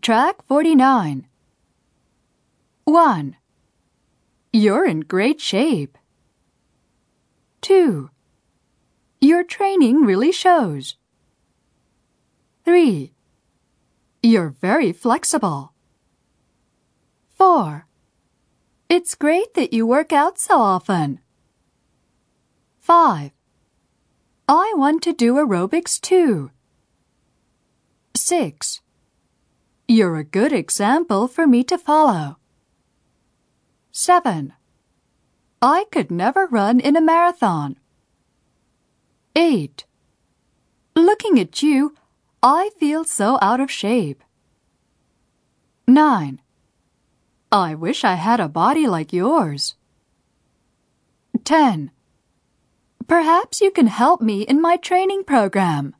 Track 49. 1. You're in great shape. 2. Your training really shows. 3. You're very flexible. 4. It's great that you work out so often. 5. I want to do aerobics too. 6. You're a good example for me to follow. 7. I could never run in a marathon. 8. Looking at you, I feel so out of shape. 9. I wish I had a body like yours. 10. Perhaps you can help me in my training program.